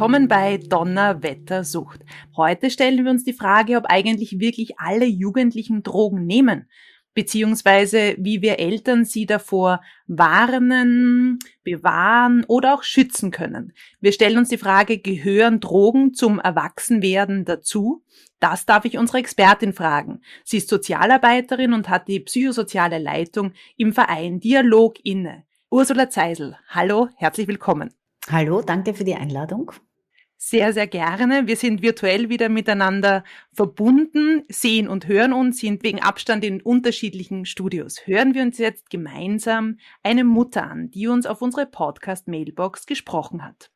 Willkommen bei Donnerwettersucht. Heute stellen wir uns die Frage, ob eigentlich wirklich alle Jugendlichen Drogen nehmen, beziehungsweise wie wir Eltern sie davor warnen, bewahren oder auch schützen können. Wir stellen uns die Frage, gehören Drogen zum Erwachsenwerden dazu? Das darf ich unsere Expertin fragen. Sie ist Sozialarbeiterin und hat die psychosoziale Leitung im Verein Dialog inne. Ursula Zeisel, hallo, herzlich willkommen. Hallo, danke für die Einladung. Sehr, sehr gerne. Wir sind virtuell wieder miteinander verbunden, sehen und hören uns, sind wegen Abstand in unterschiedlichen Studios. Hören wir uns jetzt gemeinsam eine Mutter an, die uns auf unsere Podcast-Mailbox gesprochen hat.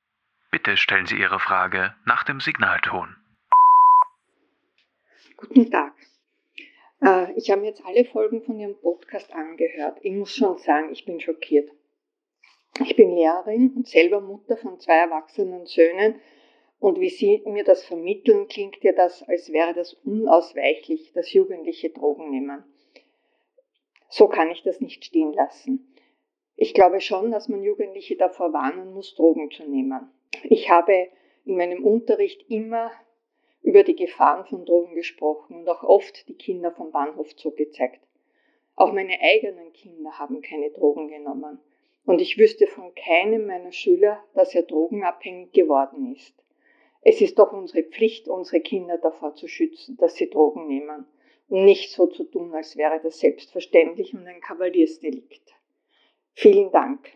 Bitte stellen Sie Ihre Frage nach dem Signalton. Guten Tag. Äh, ich habe jetzt alle Folgen von Ihrem Podcast angehört. Ich muss schon sagen, ich bin schockiert. Ich bin Lehrerin und selber Mutter von zwei erwachsenen Söhnen. Und wie Sie mir das vermitteln, klingt ja das, als wäre das unausweichlich, dass Jugendliche Drogen nehmen. So kann ich das nicht stehen lassen. Ich glaube schon, dass man Jugendliche davor warnen muss, Drogen zu nehmen. Ich habe in meinem Unterricht immer über die Gefahren von Drogen gesprochen und auch oft die Kinder vom Bahnhof zugezeigt. Auch meine eigenen Kinder haben keine Drogen genommen. Und ich wüsste von keinem meiner Schüler, dass er drogenabhängig geworden ist. Es ist doch unsere Pflicht, unsere Kinder davor zu schützen, dass sie Drogen nehmen und nicht so zu tun, als wäre das selbstverständlich und ein Kavaliersdelikt. Vielen Dank.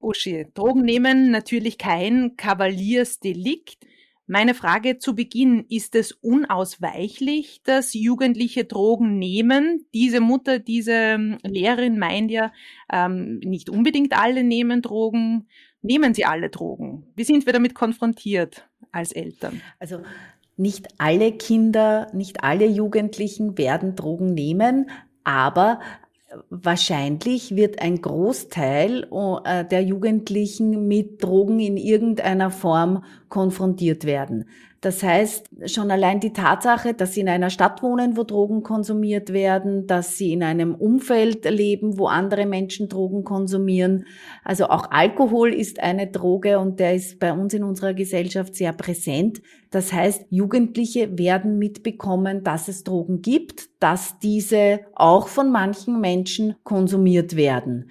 Uschi, Drogen nehmen natürlich kein Kavaliersdelikt. Meine Frage zu Beginn, ist es unausweichlich, dass Jugendliche Drogen nehmen? Diese Mutter, diese Lehrerin meint ja, ähm, nicht unbedingt alle nehmen Drogen. Nehmen sie alle Drogen? Wie sind wir damit konfrontiert als Eltern? Also nicht alle Kinder, nicht alle Jugendlichen werden Drogen nehmen, aber wahrscheinlich wird ein Großteil äh, der Jugendlichen mit Drogen in irgendeiner Form konfrontiert werden. Das heißt, schon allein die Tatsache, dass sie in einer Stadt wohnen, wo Drogen konsumiert werden, dass sie in einem Umfeld leben, wo andere Menschen Drogen konsumieren. Also auch Alkohol ist eine Droge und der ist bei uns in unserer Gesellschaft sehr präsent. Das heißt, Jugendliche werden mitbekommen, dass es Drogen gibt, dass diese auch von manchen Menschen konsumiert werden.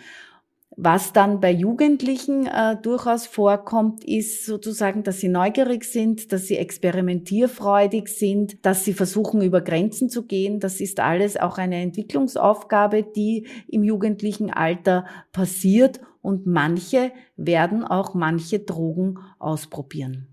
Was dann bei Jugendlichen äh, durchaus vorkommt, ist sozusagen, dass sie neugierig sind, dass sie experimentierfreudig sind, dass sie versuchen, über Grenzen zu gehen. Das ist alles auch eine Entwicklungsaufgabe, die im jugendlichen Alter passiert und manche werden auch manche Drogen ausprobieren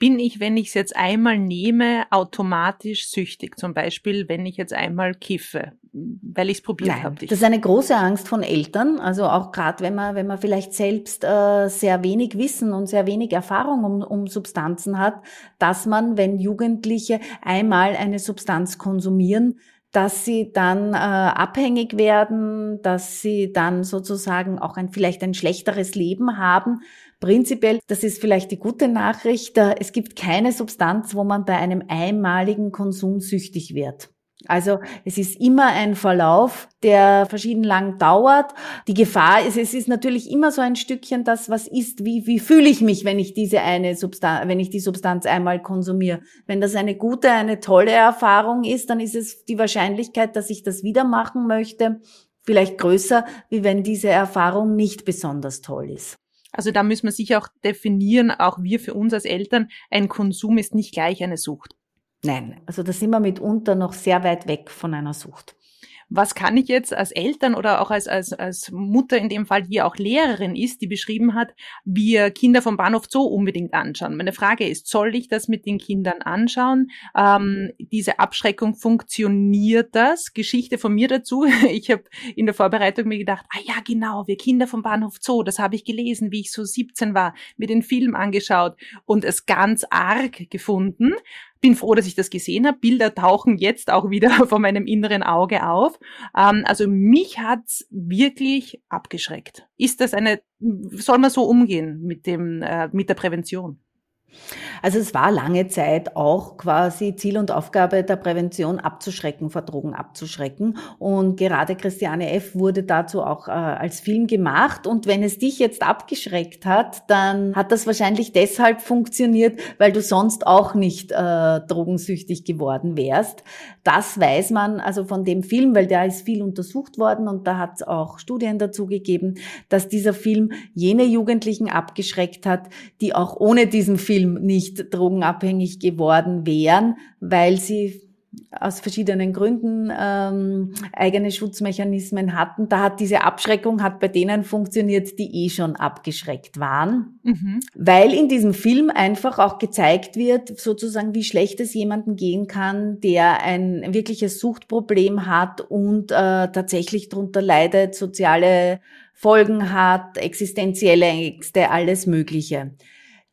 bin ich, wenn ich es jetzt einmal nehme, automatisch süchtig. Zum Beispiel, wenn ich jetzt einmal kiffe, weil ich es probiert habe. Das ist eine große Angst von Eltern. Also auch gerade, wenn man, wenn man vielleicht selbst äh, sehr wenig Wissen und sehr wenig Erfahrung um, um Substanzen hat, dass man, wenn Jugendliche einmal eine Substanz konsumieren, dass sie dann äh, abhängig werden, dass sie dann sozusagen auch ein vielleicht ein schlechteres Leben haben, Prinzipiell, das ist vielleicht die gute Nachricht, es gibt keine Substanz, wo man bei einem einmaligen Konsum süchtig wird. Also es ist immer ein Verlauf, der verschieden lang dauert. Die Gefahr ist, es ist natürlich immer so ein Stückchen das, was ist, wie, wie fühle ich mich, wenn ich diese eine Substanz, wenn ich die Substanz einmal konsumiere. Wenn das eine gute, eine tolle Erfahrung ist, dann ist es die Wahrscheinlichkeit, dass ich das wieder machen möchte, vielleicht größer, wie wenn diese Erfahrung nicht besonders toll ist. Also da müssen wir sich auch definieren, auch wir für uns als Eltern, ein Konsum ist nicht gleich eine Sucht. Nein, also da sind wir mitunter noch sehr weit weg von einer Sucht. Was kann ich jetzt als Eltern oder auch als, als, als Mutter in dem Fall, die auch Lehrerin ist, die beschrieben hat, wir Kinder vom Bahnhof Zoo unbedingt anschauen? Meine Frage ist, soll ich das mit den Kindern anschauen? Ähm, diese Abschreckung, funktioniert das? Geschichte von mir dazu. Ich habe in der Vorbereitung mir gedacht, ah ja, genau, wir Kinder vom Bahnhof Zoo, das habe ich gelesen, wie ich so 17 war, mir den Film angeschaut und es ganz arg gefunden bin froh, dass ich das gesehen habe. Bilder tauchen jetzt auch wieder vor meinem inneren Auge auf. Ähm, also mich hat's wirklich abgeschreckt. Ist das eine, soll man so umgehen mit dem, äh, mit der Prävention? Also es war lange Zeit auch quasi Ziel und Aufgabe der Prävention abzuschrecken, vor Drogen abzuschrecken. Und gerade Christiane F. wurde dazu auch äh, als Film gemacht. Und wenn es dich jetzt abgeschreckt hat, dann hat das wahrscheinlich deshalb funktioniert, weil du sonst auch nicht äh, drogensüchtig geworden wärst. Das weiß man also von dem Film, weil der ist viel untersucht worden und da hat es auch Studien dazu gegeben, dass dieser Film jene Jugendlichen abgeschreckt hat, die auch ohne diesen Film nicht drogenabhängig geworden wären, weil sie aus verschiedenen Gründen ähm, eigene Schutzmechanismen hatten. Da hat diese Abschreckung hat bei denen funktioniert, die eh schon abgeschreckt waren, mhm. weil in diesem Film einfach auch gezeigt wird, sozusagen wie schlecht es jemanden gehen kann, der ein wirkliches Suchtproblem hat und äh, tatsächlich darunter leidet, soziale Folgen hat, existenzielle Ängste, alles Mögliche.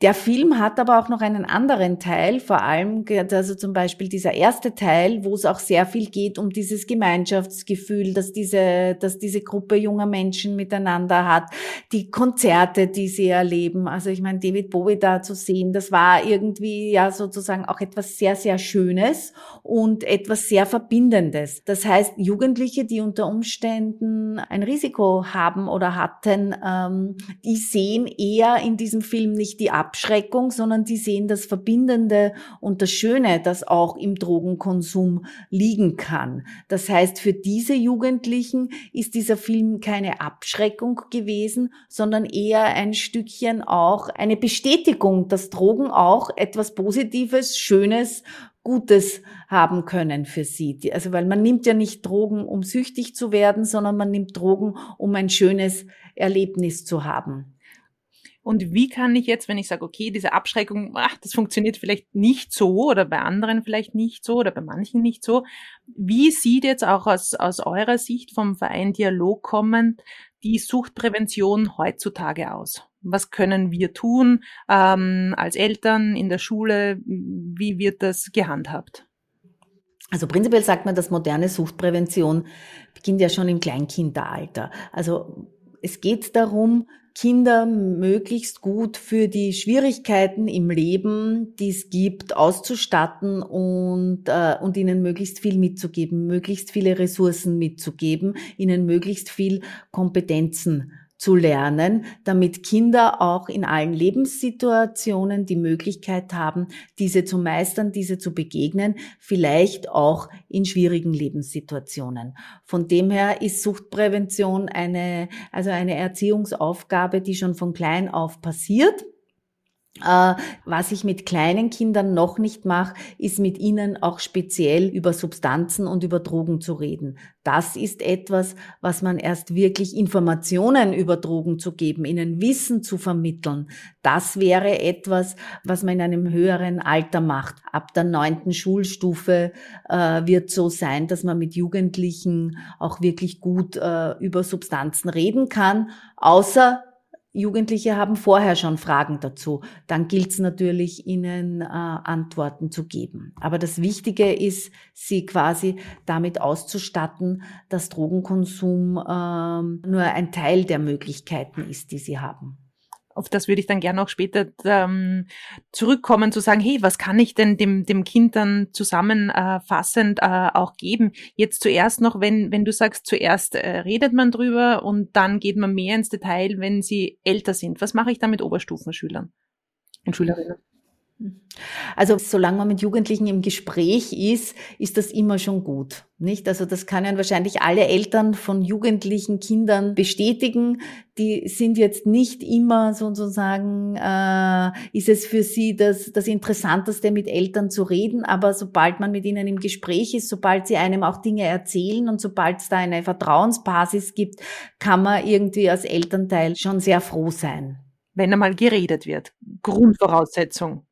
Der Film hat aber auch noch einen anderen Teil, vor allem, also zum Beispiel dieser erste Teil, wo es auch sehr viel geht um dieses Gemeinschaftsgefühl, dass diese, dass diese Gruppe junger Menschen miteinander hat, die Konzerte, die sie erleben. Also ich meine, David Bowie da zu sehen, das war irgendwie ja sozusagen auch etwas sehr, sehr Schönes und etwas sehr Verbindendes. Das heißt, Jugendliche, die unter Umständen ein Risiko haben oder hatten, ähm, die sehen eher in diesem Film nicht die Ab Abschreckung, sondern die sehen das Verbindende und das Schöne, das auch im Drogenkonsum liegen kann. Das heißt, für diese Jugendlichen ist dieser Film keine Abschreckung gewesen, sondern eher ein Stückchen auch eine Bestätigung, dass Drogen auch etwas Positives, Schönes, Gutes haben können für sie. Also, weil man nimmt ja nicht Drogen, um süchtig zu werden, sondern man nimmt Drogen, um ein schönes Erlebnis zu haben. Und wie kann ich jetzt, wenn ich sage, okay, diese Abschreckung, ach, das funktioniert vielleicht nicht so oder bei anderen vielleicht nicht so oder bei manchen nicht so, wie sieht jetzt auch aus, aus eurer Sicht vom Verein Dialog kommend die Suchtprävention heutzutage aus? Was können wir tun ähm, als Eltern in der Schule? Wie wird das gehandhabt? Also prinzipiell sagt man, dass moderne Suchtprävention beginnt ja schon im Kleinkinderalter. Also es geht darum, Kinder möglichst gut für die Schwierigkeiten im Leben, die es gibt, auszustatten und, äh, und ihnen möglichst viel mitzugeben, möglichst viele Ressourcen mitzugeben, ihnen möglichst viel Kompetenzen zu lernen, damit Kinder auch in allen Lebenssituationen die Möglichkeit haben, diese zu meistern, diese zu begegnen, vielleicht auch in schwierigen Lebenssituationen. Von dem her ist Suchtprävention eine, also eine Erziehungsaufgabe, die schon von klein auf passiert was ich mit kleinen Kindern noch nicht mache, ist mit ihnen auch speziell über Substanzen und über Drogen zu reden. Das ist etwas, was man erst wirklich Informationen über Drogen zu geben, ihnen Wissen zu vermitteln. Das wäre etwas, was man in einem höheren Alter macht. Ab der neunten Schulstufe äh, wird so sein, dass man mit Jugendlichen auch wirklich gut äh, über Substanzen reden kann, außer Jugendliche haben vorher schon Fragen dazu. Dann gilt es natürlich, ihnen äh, Antworten zu geben. Aber das Wichtige ist, sie quasi damit auszustatten, dass Drogenkonsum ähm, nur ein Teil der Möglichkeiten ist, die sie haben auf das würde ich dann gerne auch später ähm, zurückkommen, zu sagen, hey, was kann ich denn dem, dem Kind dann zusammenfassend äh, auch geben? Jetzt zuerst noch, wenn, wenn du sagst, zuerst äh, redet man drüber und dann geht man mehr ins Detail, wenn sie älter sind. Was mache ich da mit Oberstufenschülern und Schülerinnen? Also solange man mit Jugendlichen im Gespräch ist, ist das immer schon gut. Nicht? Also das können wahrscheinlich alle Eltern von jugendlichen Kindern bestätigen. Die sind jetzt nicht immer sozusagen, äh, ist es für sie das, das Interessanteste, mit Eltern zu reden. Aber sobald man mit ihnen im Gespräch ist, sobald sie einem auch Dinge erzählen und sobald es da eine Vertrauensbasis gibt, kann man irgendwie als Elternteil schon sehr froh sein. Wenn einmal geredet wird. Grundvoraussetzung.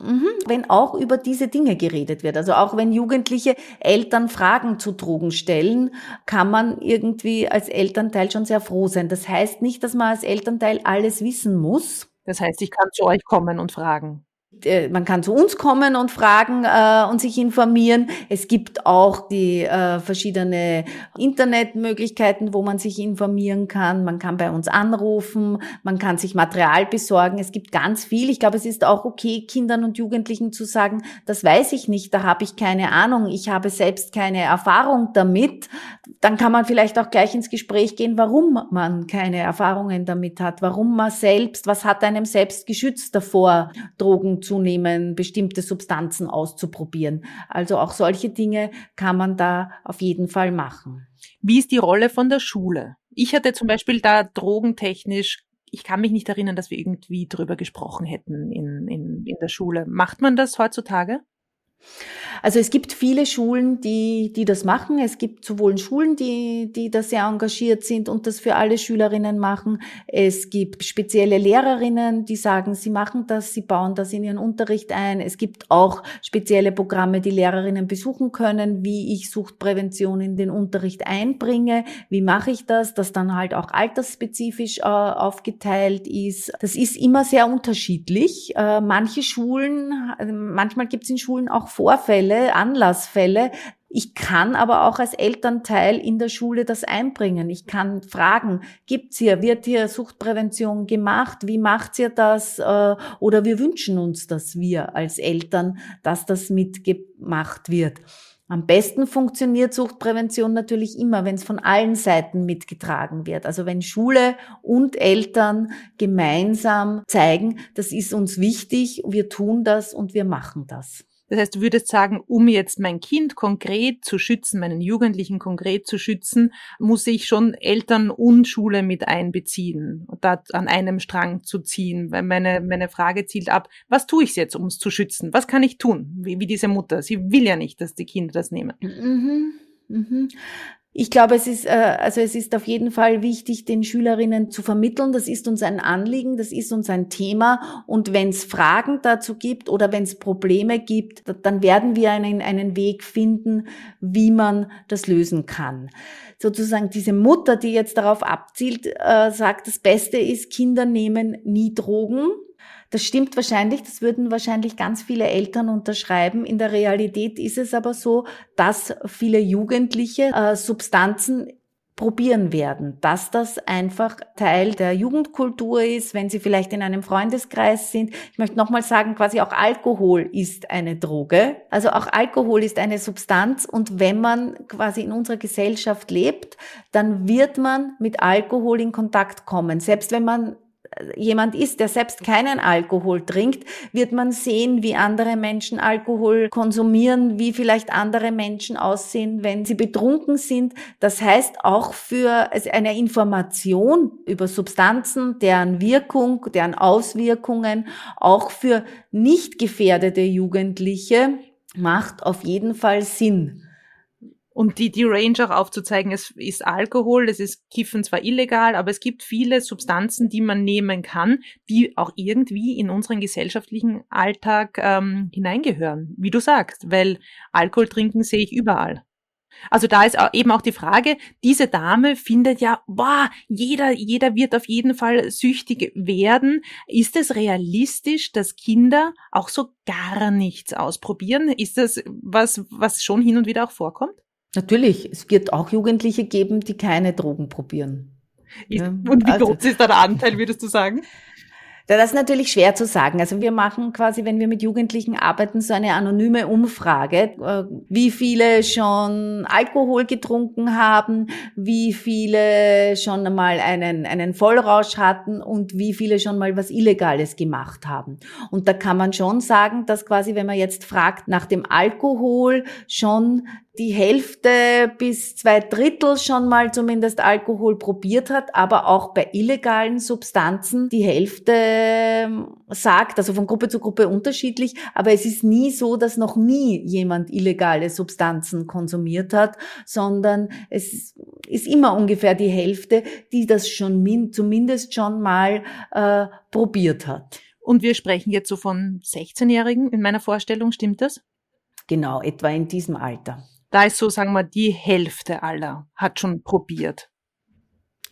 Mhm, wenn auch über diese Dinge geredet wird. Also auch wenn Jugendliche Eltern Fragen zu Drogen stellen, kann man irgendwie als Elternteil schon sehr froh sein. Das heißt nicht, dass man als Elternteil alles wissen muss. Das heißt, ich kann zu euch kommen und fragen. Äh, man kann zu uns kommen und fragen äh, und sich informieren. Es gibt auch die äh, verschiedene Internetmöglichkeiten, wo man sich informieren kann. Man kann bei uns anrufen, man kann sich Material besorgen. Es gibt ganz viel. Ich glaube, es ist auch okay, Kindern und Jugendlichen zu sagen, das weiß ich nicht, da habe ich keine Ahnung, ich habe selbst keine Erfahrung damit. Dann kann man vielleicht auch gleich ins Gespräch gehen, warum man keine Erfahrungen damit hat, warum man selbst, was hat einem selbst geschützt davor, Drogen zunehmen, bestimmte Substanzen auszuprobieren. Also auch solche Dinge kann man da auf jeden Fall machen. Wie ist die Rolle von der Schule? Ich hatte zum Beispiel da drogentechnisch ich kann mich nicht erinnern, dass wir irgendwie drüber gesprochen hätten in, in, in der Schule. Macht man das heutzutage? Also es gibt viele Schulen, die, die das machen. Es gibt sowohl Schulen, die, die da sehr engagiert sind und das für alle Schülerinnen machen. Es gibt spezielle Lehrerinnen, die sagen, sie machen das, sie bauen das in ihren Unterricht ein. Es gibt auch spezielle Programme, die Lehrerinnen besuchen können, wie ich Suchtprävention in den Unterricht einbringe. Wie mache ich das, das dann halt auch altersspezifisch äh, aufgeteilt ist. Das ist immer sehr unterschiedlich. Äh, manche Schulen, äh, manchmal gibt es in Schulen auch Vorfälle, Anlassfälle. Ich kann aber auch als Elternteil in der Schule das einbringen. Ich kann fragen, gibt's hier, wird hier Suchtprävention gemacht? Wie macht ihr das? Äh, oder wir wünschen uns, dass wir als Eltern, dass das mitgemacht wird. Am besten funktioniert Suchtprävention natürlich immer, wenn es von allen Seiten mitgetragen wird. Also wenn Schule und Eltern gemeinsam zeigen, das ist uns wichtig, wir tun das und wir machen das. Das heißt, du würdest sagen, um jetzt mein Kind konkret zu schützen, meinen Jugendlichen konkret zu schützen, muss ich schon Eltern und Schule mit einbeziehen und da an einem Strang zu ziehen. Weil meine, meine Frage zielt ab, was tue ich jetzt, um es zu schützen? Was kann ich tun? Wie, wie diese Mutter. Sie will ja nicht, dass die Kinder das nehmen. Mhm. Mhm. Ich glaube, es ist, äh, also es ist auf jeden Fall wichtig, den Schülerinnen zu vermitteln. Das ist uns ein Anliegen, das ist uns ein Thema. Und wenn es Fragen dazu gibt oder wenn es Probleme gibt, dann werden wir einen, einen Weg finden, wie man das lösen kann. Sozusagen diese Mutter, die jetzt darauf abzielt, äh, sagt, das Beste ist, Kinder nehmen nie Drogen. Das stimmt wahrscheinlich, das würden wahrscheinlich ganz viele Eltern unterschreiben. In der Realität ist es aber so, dass viele Jugendliche äh, Substanzen probieren werden, dass das einfach Teil der Jugendkultur ist, wenn sie vielleicht in einem Freundeskreis sind. Ich möchte nochmal sagen, quasi auch Alkohol ist eine Droge. Also auch Alkohol ist eine Substanz und wenn man quasi in unserer Gesellschaft lebt, dann wird man mit Alkohol in Kontakt kommen. Selbst wenn man jemand ist, der selbst keinen Alkohol trinkt, wird man sehen, wie andere Menschen Alkohol konsumieren, wie vielleicht andere Menschen aussehen, wenn sie betrunken sind. Das heißt auch für eine Information über Substanzen, deren Wirkung, deren Auswirkungen, auch für nicht gefährdete Jugendliche macht auf jeden Fall Sinn und die, die Range auch aufzuzeigen, es ist Alkohol, es ist Kiffen zwar illegal, aber es gibt viele Substanzen, die man nehmen kann, die auch irgendwie in unseren gesellschaftlichen Alltag ähm, hineingehören, wie du sagst, weil Alkohol trinken sehe ich überall. Also da ist eben auch die Frage, diese Dame findet ja, boah, jeder, jeder wird auf jeden Fall süchtig werden. Ist es realistisch, dass Kinder auch so gar nichts ausprobieren? Ist das was, was schon hin und wieder auch vorkommt? Natürlich, es wird auch Jugendliche geben, die keine Drogen probieren. Und wie also, groß ist da der Anteil, würdest du sagen? Das ist natürlich schwer zu sagen. Also wir machen quasi, wenn wir mit Jugendlichen arbeiten, so eine anonyme Umfrage, äh, wie viele schon Alkohol getrunken haben, wie viele schon einmal einen, einen Vollrausch hatten und wie viele schon mal was Illegales gemacht haben. Und da kann man schon sagen, dass quasi, wenn man jetzt fragt nach dem Alkohol, schon die Hälfte bis zwei Drittel schon mal zumindest Alkohol probiert hat, aber auch bei illegalen Substanzen die Hälfte ähm, sagt, also von Gruppe zu Gruppe unterschiedlich, aber es ist nie so, dass noch nie jemand illegale Substanzen konsumiert hat, sondern es ist immer ungefähr die Hälfte, die das schon zumindest schon mal äh, probiert hat. Und wir sprechen jetzt so von 16-Jährigen in meiner Vorstellung, stimmt das? Genau, etwa in diesem Alter. Da ist so, sagen wir, die Hälfte aller hat schon probiert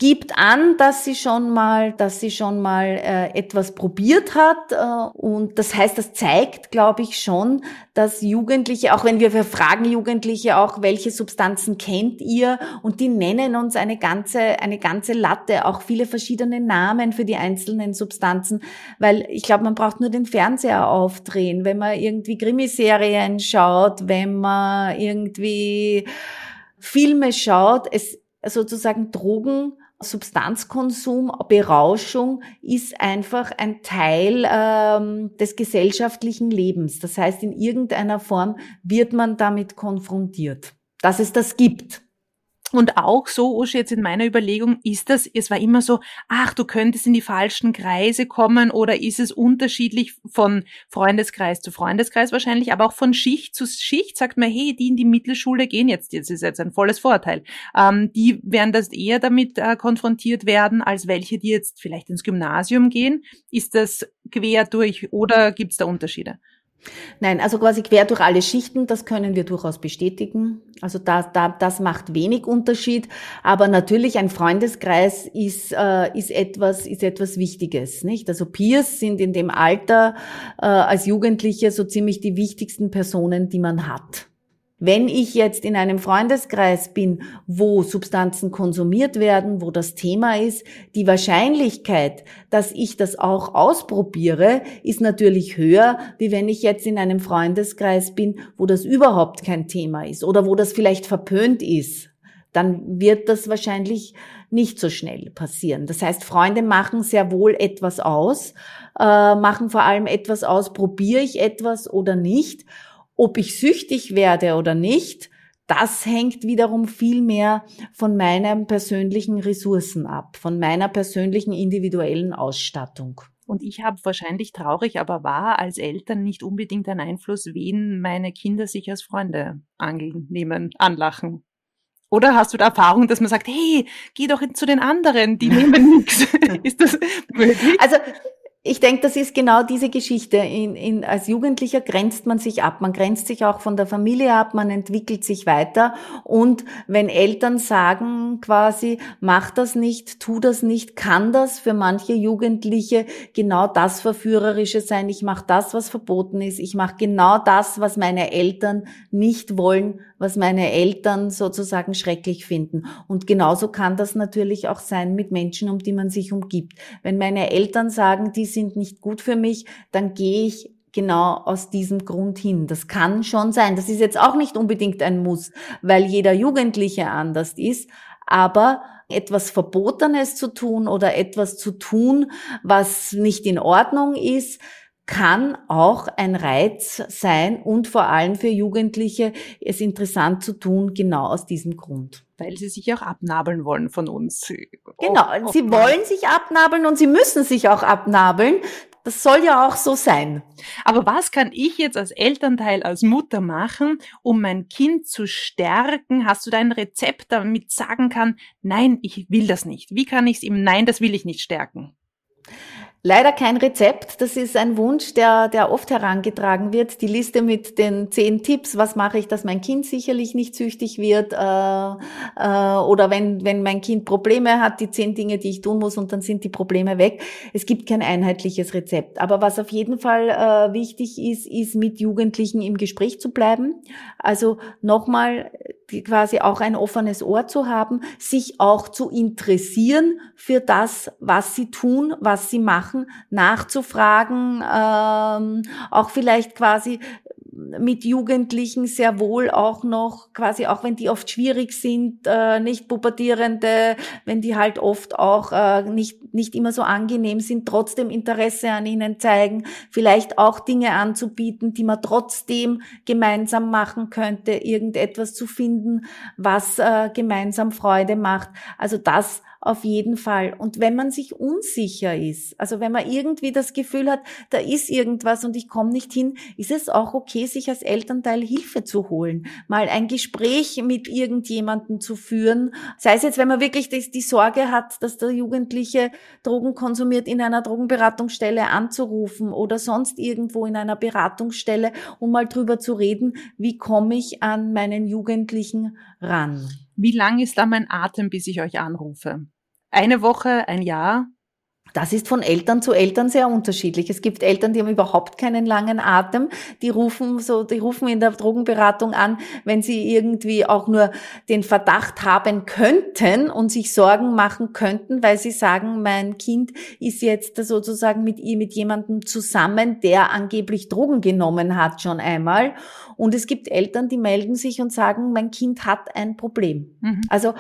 gibt an, dass sie schon mal, dass sie schon mal äh, etwas probiert hat äh, und das heißt, das zeigt, glaube ich schon, dass Jugendliche, auch wenn wir, wir fragen Jugendliche auch, welche Substanzen kennt ihr? Und die nennen uns eine ganze eine ganze Latte, auch viele verschiedene Namen für die einzelnen Substanzen, weil ich glaube, man braucht nur den Fernseher aufdrehen, wenn man irgendwie Krimiserien schaut, wenn man irgendwie Filme schaut, es sozusagen Drogen Substanzkonsum, Berauschung ist einfach ein Teil ähm, des gesellschaftlichen Lebens. Das heißt, in irgendeiner Form wird man damit konfrontiert, dass es das gibt. Und auch so, Uschi, jetzt in meiner Überlegung, ist das, es war immer so, ach, du könntest in die falschen Kreise kommen oder ist es unterschiedlich von Freundeskreis zu Freundeskreis wahrscheinlich, aber auch von Schicht zu Schicht sagt man, hey, die in die Mittelschule gehen jetzt, das ist jetzt ein volles Vorteil, ähm, die werden das eher damit äh, konfrontiert werden, als welche, die jetzt vielleicht ins Gymnasium gehen. Ist das quer durch oder gibt es da Unterschiede? Nein, also quasi quer durch alle Schichten, das können wir durchaus bestätigen. Also da, da, das macht wenig Unterschied. Aber natürlich ein Freundeskreis ist, äh, ist etwas, ist etwas Wichtiges, nicht? Also Peers sind in dem Alter äh, als Jugendliche so ziemlich die wichtigsten Personen, die man hat. Wenn ich jetzt in einem Freundeskreis bin, wo Substanzen konsumiert werden, wo das Thema ist, die Wahrscheinlichkeit, dass ich das auch ausprobiere, ist natürlich höher, wie wenn ich jetzt in einem Freundeskreis bin, wo das überhaupt kein Thema ist oder wo das vielleicht verpönt ist. Dann wird das wahrscheinlich nicht so schnell passieren. Das heißt, Freunde machen sehr wohl etwas aus, äh, machen vor allem etwas aus, probiere ich etwas oder nicht. Ob ich süchtig werde oder nicht, das hängt wiederum viel mehr von meinen persönlichen Ressourcen ab, von meiner persönlichen individuellen Ausstattung. Und ich habe wahrscheinlich traurig, aber wahr als Eltern nicht unbedingt einen Einfluss, wen meine Kinder sich als Freunde annehmen, anlachen. Oder hast du da Erfahrung, dass man sagt, hey, geh doch zu den anderen, die nehmen nichts. Ist das möglich? Also ich denke, das ist genau diese Geschichte. In, in, als Jugendlicher grenzt man sich ab. Man grenzt sich auch von der Familie ab, man entwickelt sich weiter. Und wenn Eltern sagen quasi, mach das nicht, tu das nicht, kann das für manche Jugendliche genau das Verführerische sein. Ich mache das, was verboten ist. Ich mache genau das, was meine Eltern nicht wollen, was meine Eltern sozusagen schrecklich finden. Und genauso kann das natürlich auch sein mit Menschen, um die man sich umgibt. Wenn meine Eltern sagen, die sind nicht gut für mich, dann gehe ich genau aus diesem Grund hin. Das kann schon sein. Das ist jetzt auch nicht unbedingt ein Muss, weil jeder Jugendliche anders ist. Aber etwas Verbotenes zu tun oder etwas zu tun, was nicht in Ordnung ist, kann auch ein Reiz sein und vor allem für Jugendliche es interessant zu tun, genau aus diesem Grund. Weil sie sich auch abnabeln wollen von uns. Genau, oh, sie wollen sich abnabeln und sie müssen sich auch abnabeln. Das soll ja auch so sein. Aber was kann ich jetzt als Elternteil, als Mutter machen, um mein Kind zu stärken? Hast du da ein Rezept, damit sagen kann, nein, ich will das nicht? Wie kann ich es ihm, nein, das will ich nicht stärken? Leider kein Rezept. Das ist ein Wunsch, der, der oft herangetragen wird. Die Liste mit den zehn Tipps. Was mache ich, dass mein Kind sicherlich nicht süchtig wird? Äh, äh, oder wenn, wenn mein Kind Probleme hat, die zehn Dinge, die ich tun muss und dann sind die Probleme weg. Es gibt kein einheitliches Rezept. Aber was auf jeden Fall äh, wichtig ist, ist mit Jugendlichen im Gespräch zu bleiben. Also nochmal quasi auch ein offenes Ohr zu haben, sich auch zu interessieren für das, was sie tun, was sie machen machen, nachzufragen, ähm, auch vielleicht quasi mit Jugendlichen sehr wohl auch noch quasi, auch wenn die oft schwierig sind, äh, nicht pubertierende, wenn die halt oft auch äh, nicht, nicht immer so angenehm sind, trotzdem Interesse an ihnen zeigen, vielleicht auch Dinge anzubieten, die man trotzdem gemeinsam machen könnte, irgendetwas zu finden, was äh, gemeinsam Freude macht. Also das auf jeden Fall. Und wenn man sich unsicher ist, also wenn man irgendwie das Gefühl hat, da ist irgendwas und ich komme nicht hin, ist es auch okay, sich als Elternteil Hilfe zu holen, mal ein Gespräch mit irgendjemandem zu führen, sei es jetzt, wenn man wirklich die, Sorge hat, dass der Jugendliche Drogen konsumiert, in einer Drogenberatungsstelle anzurufen oder sonst irgendwo in einer Beratungsstelle, um mal drüber zu reden, wie komme ich an meinen Jugendlichen ran. Wie lang ist da mein Atem, bis ich euch anrufe? Eine Woche, ein Jahr? Das ist von Eltern zu Eltern sehr unterschiedlich. Es gibt Eltern, die haben überhaupt keinen langen Atem. Die rufen so, die rufen in der Drogenberatung an, wenn sie irgendwie auch nur den Verdacht haben könnten und sich Sorgen machen könnten, weil sie sagen, mein Kind ist jetzt sozusagen mit ihr, mit jemandem zusammen, der angeblich Drogen genommen hat schon einmal. Und es gibt Eltern, die melden sich und sagen, mein Kind hat ein Problem. Mhm. Also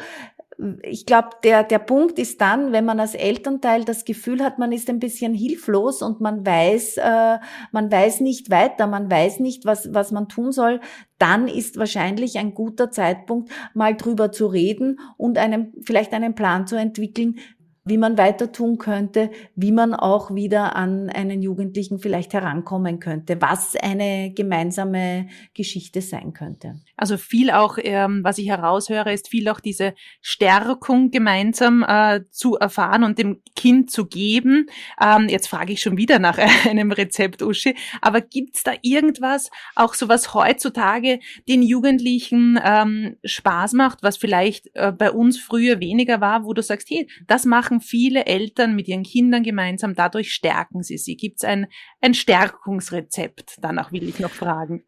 ich glaube, der, der Punkt ist dann, wenn man als Elternteil das Gefühl hat, man ist ein bisschen hilflos und man weiß, äh, man weiß nicht weiter, man weiß nicht, was, was man tun soll, dann ist wahrscheinlich ein guter Zeitpunkt, mal drüber zu reden und einem, vielleicht einen Plan zu entwickeln, wie man weiter tun könnte, wie man auch wieder an einen Jugendlichen vielleicht herankommen könnte, was eine gemeinsame Geschichte sein könnte. Also viel auch, ähm, was ich heraushöre, ist viel auch diese Stärkung gemeinsam äh, zu erfahren und dem Kind zu geben. Ähm, jetzt frage ich schon wieder nach einem Rezept, Uschi, aber gibt's da irgendwas, auch so was heutzutage den Jugendlichen ähm, Spaß macht, was vielleicht äh, bei uns früher weniger war, wo du sagst, hey, das machen machen viele Eltern mit ihren Kindern gemeinsam, dadurch stärken sie sie. Gibt es ein, ein Stärkungsrezept? Danach will ich noch fragen.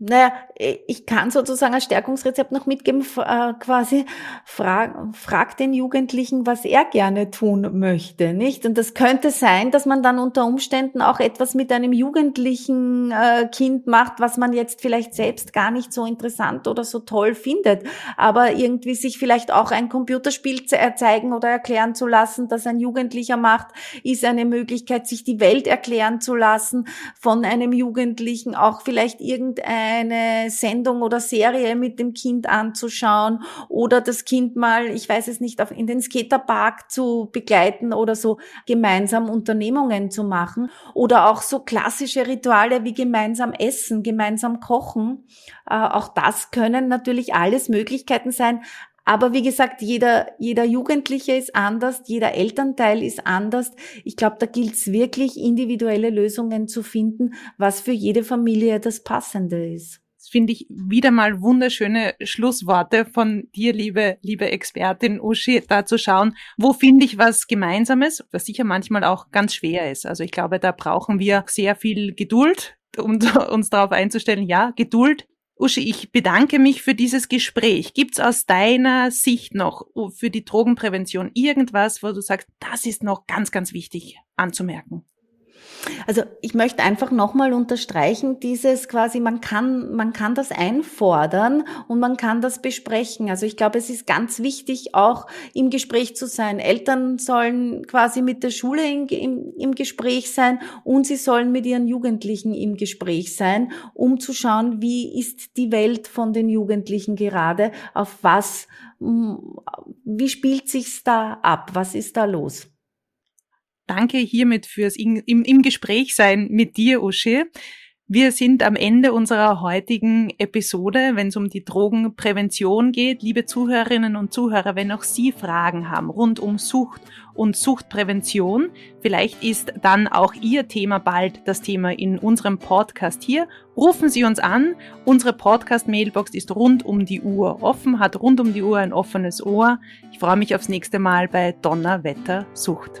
Naja, ich kann sozusagen ein Stärkungsrezept noch mitgeben, äh, quasi frag, frag den Jugendlichen, was er gerne tun möchte, nicht? Und das könnte sein, dass man dann unter Umständen auch etwas mit einem jugendlichen äh, Kind macht, was man jetzt vielleicht selbst gar nicht so interessant oder so toll findet, aber irgendwie sich vielleicht auch ein Computerspiel zeigen oder erklären zu lassen, das ein Jugendlicher macht, ist eine Möglichkeit, sich die Welt erklären zu lassen von einem Jugendlichen, auch vielleicht irgendein eine Sendung oder Serie mit dem Kind anzuschauen oder das Kind mal, ich weiß es nicht, in den Skaterpark zu begleiten oder so gemeinsam Unternehmungen zu machen oder auch so klassische Rituale wie gemeinsam essen, gemeinsam kochen. Äh, auch das können natürlich alles Möglichkeiten sein, aber wie gesagt, jeder, jeder Jugendliche ist anders, jeder Elternteil ist anders. Ich glaube, da gilt es wirklich, individuelle Lösungen zu finden, was für jede Familie das Passende ist. Das finde ich wieder mal wunderschöne Schlussworte von dir, liebe, liebe Expertin Uschi, da zu schauen, wo finde ich was Gemeinsames, was sicher manchmal auch ganz schwer ist. Also ich glaube, da brauchen wir sehr viel Geduld, um uns darauf einzustellen, ja, Geduld Uschi, ich bedanke mich für dieses Gespräch. Gibt's aus deiner Sicht noch für die Drogenprävention irgendwas, wo du sagst, das ist noch ganz, ganz wichtig anzumerken? Also ich möchte einfach nochmal unterstreichen, dieses quasi, man kann, man kann das einfordern und man kann das besprechen. Also ich glaube, es ist ganz wichtig, auch im Gespräch zu sein. Eltern sollen quasi mit der Schule im, im, im Gespräch sein und sie sollen mit ihren Jugendlichen im Gespräch sein, um zu schauen, wie ist die Welt von den Jugendlichen gerade, auf was, wie spielt sich's da ab, was ist da los? Danke hiermit fürs im, im Gespräch sein mit dir, Uschi. Wir sind am Ende unserer heutigen Episode, wenn es um die Drogenprävention geht. Liebe Zuhörerinnen und Zuhörer, wenn auch Sie Fragen haben rund um Sucht und Suchtprävention, vielleicht ist dann auch Ihr Thema bald das Thema in unserem Podcast hier. Rufen Sie uns an. Unsere Podcast-Mailbox ist rund um die Uhr offen, hat rund um die Uhr ein offenes Ohr. Ich freue mich aufs nächste Mal bei Donnerwetter Sucht.